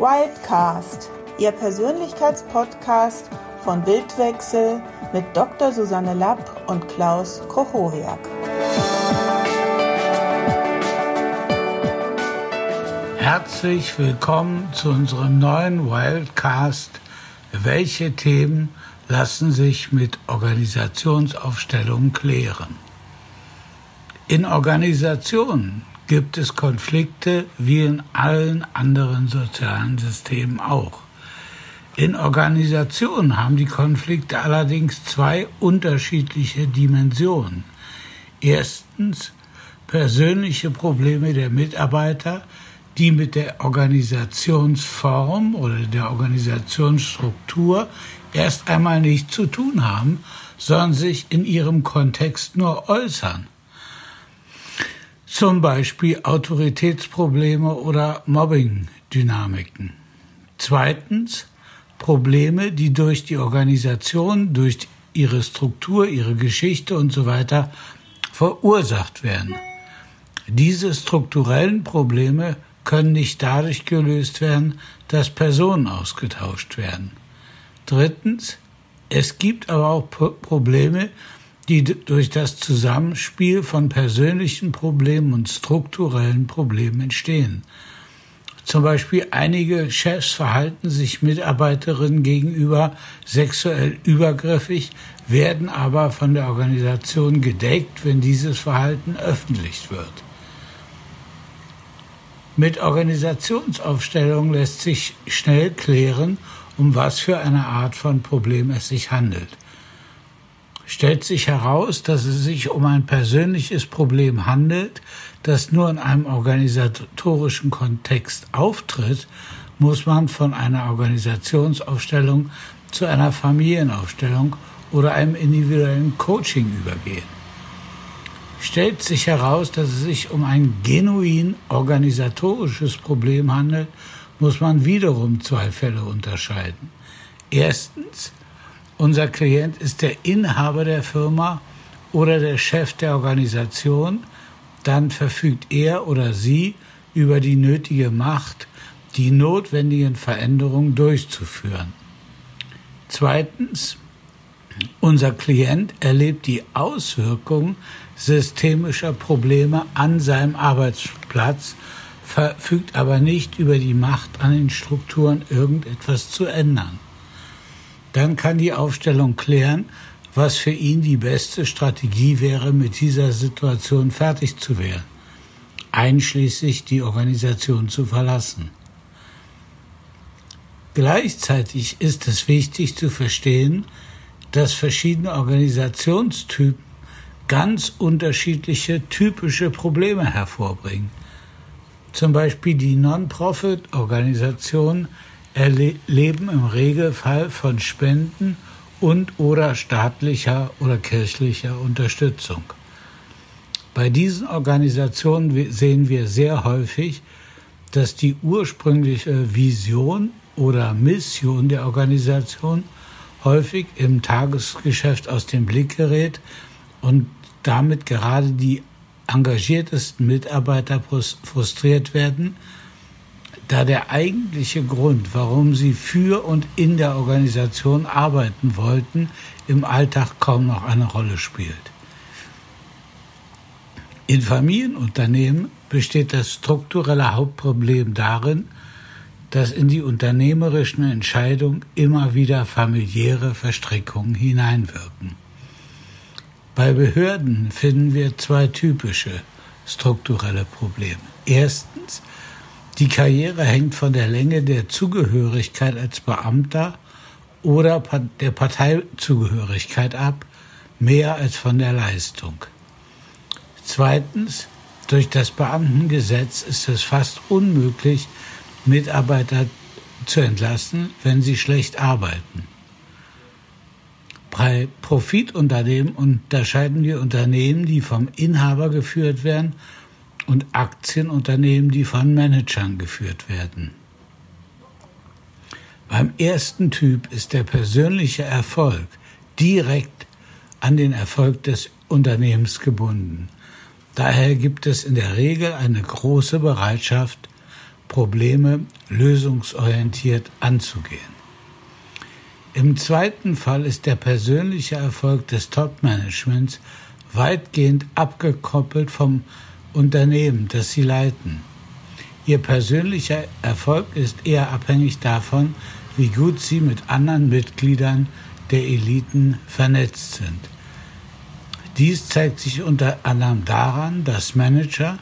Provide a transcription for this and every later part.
Wildcast, Ihr Persönlichkeitspodcast von Bildwechsel mit Dr. Susanne Lapp und Klaus Kochoriak. Herzlich willkommen zu unserem neuen Wildcast. Welche Themen lassen sich mit Organisationsaufstellungen klären? In Organisationen gibt es Konflikte wie in allen anderen sozialen Systemen auch. In Organisationen haben die Konflikte allerdings zwei unterschiedliche Dimensionen. Erstens persönliche Probleme der Mitarbeiter, die mit der Organisationsform oder der Organisationsstruktur erst einmal nichts zu tun haben, sondern sich in ihrem Kontext nur äußern zum Beispiel Autoritätsprobleme oder Mobbing-Dynamiken. Zweitens Probleme, die durch die Organisation, durch ihre Struktur, ihre Geschichte und so weiter verursacht werden. Diese strukturellen Probleme können nicht dadurch gelöst werden, dass Personen ausgetauscht werden. Drittens, es gibt aber auch Probleme, die durch das Zusammenspiel von persönlichen Problemen und strukturellen Problemen entstehen. Zum Beispiel einige Chefs verhalten sich Mitarbeiterinnen gegenüber sexuell übergriffig, werden aber von der Organisation gedeckt, wenn dieses Verhalten öffentlich wird. Mit Organisationsaufstellung lässt sich schnell klären, um was für eine Art von Problem es sich handelt stellt sich heraus, dass es sich um ein persönliches Problem handelt, das nur in einem organisatorischen Kontext auftritt, muss man von einer Organisationsaufstellung zu einer Familienaufstellung oder einem individuellen Coaching übergehen. Stellt sich heraus, dass es sich um ein genuin organisatorisches Problem handelt, muss man wiederum zwei Fälle unterscheiden. Erstens unser Klient ist der Inhaber der Firma oder der Chef der Organisation, dann verfügt er oder sie über die nötige Macht, die notwendigen Veränderungen durchzuführen. Zweitens, unser Klient erlebt die Auswirkungen systemischer Probleme an seinem Arbeitsplatz, verfügt aber nicht über die Macht, an den Strukturen irgendetwas zu ändern. Dann kann die Aufstellung klären, was für ihn die beste Strategie wäre, mit dieser Situation fertig zu werden, einschließlich die Organisation zu verlassen. Gleichzeitig ist es wichtig zu verstehen, dass verschiedene Organisationstypen ganz unterschiedliche typische Probleme hervorbringen. Zum Beispiel die Non-Profit-Organisationen leben im Regelfall von Spenden und oder staatlicher oder kirchlicher Unterstützung. Bei diesen Organisationen sehen wir sehr häufig, dass die ursprüngliche Vision oder Mission der Organisation häufig im Tagesgeschäft aus dem Blick gerät und damit gerade die engagiertesten Mitarbeiter frustriert werden, da der eigentliche Grund, warum sie für und in der Organisation arbeiten wollten, im Alltag kaum noch eine Rolle spielt. In Familienunternehmen besteht das strukturelle Hauptproblem darin, dass in die unternehmerischen Entscheidungen immer wieder familiäre Verstrickungen hineinwirken. Bei Behörden finden wir zwei typische strukturelle Probleme. Erstens die Karriere hängt von der Länge der Zugehörigkeit als Beamter oder der Parteizugehörigkeit ab, mehr als von der Leistung. Zweitens, durch das Beamtengesetz ist es fast unmöglich, Mitarbeiter zu entlassen, wenn sie schlecht arbeiten. Bei Profitunternehmen unterscheiden wir Unternehmen, die vom Inhaber geführt werden und Aktienunternehmen, die von Managern geführt werden. Beim ersten Typ ist der persönliche Erfolg direkt an den Erfolg des Unternehmens gebunden. Daher gibt es in der Regel eine große Bereitschaft, Probleme lösungsorientiert anzugehen. Im zweiten Fall ist der persönliche Erfolg des Top-Managements weitgehend abgekoppelt vom Unternehmen, das sie leiten. Ihr persönlicher Erfolg ist eher abhängig davon, wie gut sie mit anderen Mitgliedern der Eliten vernetzt sind. Dies zeigt sich unter anderem daran, dass Manager,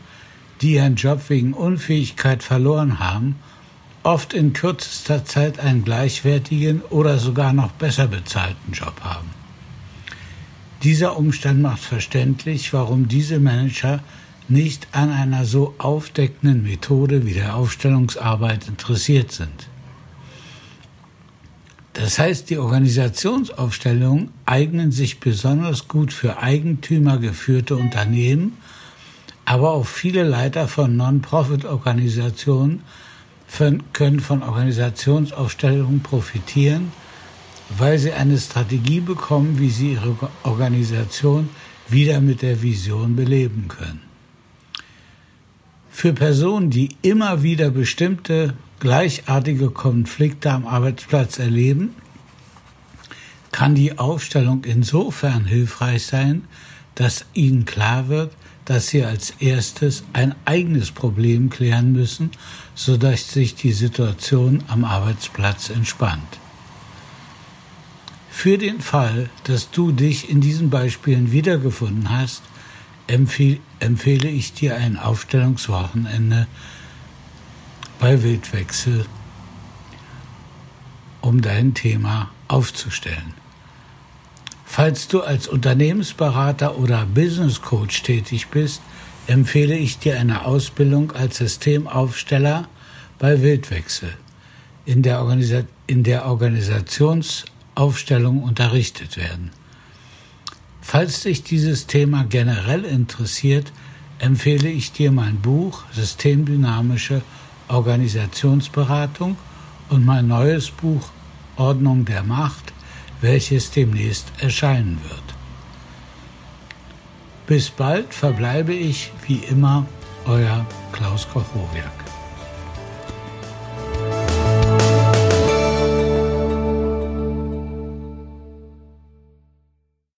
die ihren Job wegen Unfähigkeit verloren haben, oft in kürzester Zeit einen gleichwertigen oder sogar noch besser bezahlten Job haben. Dieser Umstand macht verständlich, warum diese Manager nicht an einer so aufdeckenden Methode wie der Aufstellungsarbeit interessiert sind. Das heißt, die Organisationsaufstellungen eignen sich besonders gut für eigentümergeführte Unternehmen, aber auch viele Leiter von Non-Profit-Organisationen können von Organisationsaufstellungen profitieren, weil sie eine Strategie bekommen, wie sie ihre Organisation wieder mit der Vision beleben können. Für Personen, die immer wieder bestimmte gleichartige Konflikte am Arbeitsplatz erleben, kann die Aufstellung insofern hilfreich sein, dass ihnen klar wird, dass sie als erstes ein eigenes Problem klären müssen, sodass sich die Situation am Arbeitsplatz entspannt. Für den Fall, dass du dich in diesen Beispielen wiedergefunden hast, empfehle, empfehle ich dir ein Aufstellungswochenende bei Wildwechsel, um dein Thema aufzustellen. Falls du als Unternehmensberater oder Business Coach tätig bist, empfehle ich dir eine Ausbildung als Systemaufsteller bei Wildwechsel, in der, Organisa in der Organisationsaufstellung unterrichtet werden. Falls dich dieses Thema generell interessiert, empfehle ich dir mein Buch Systemdynamische Organisationsberatung und mein neues Buch Ordnung der Macht, welches demnächst erscheinen wird. Bis bald verbleibe ich wie immer euer Klaus Kochowiak.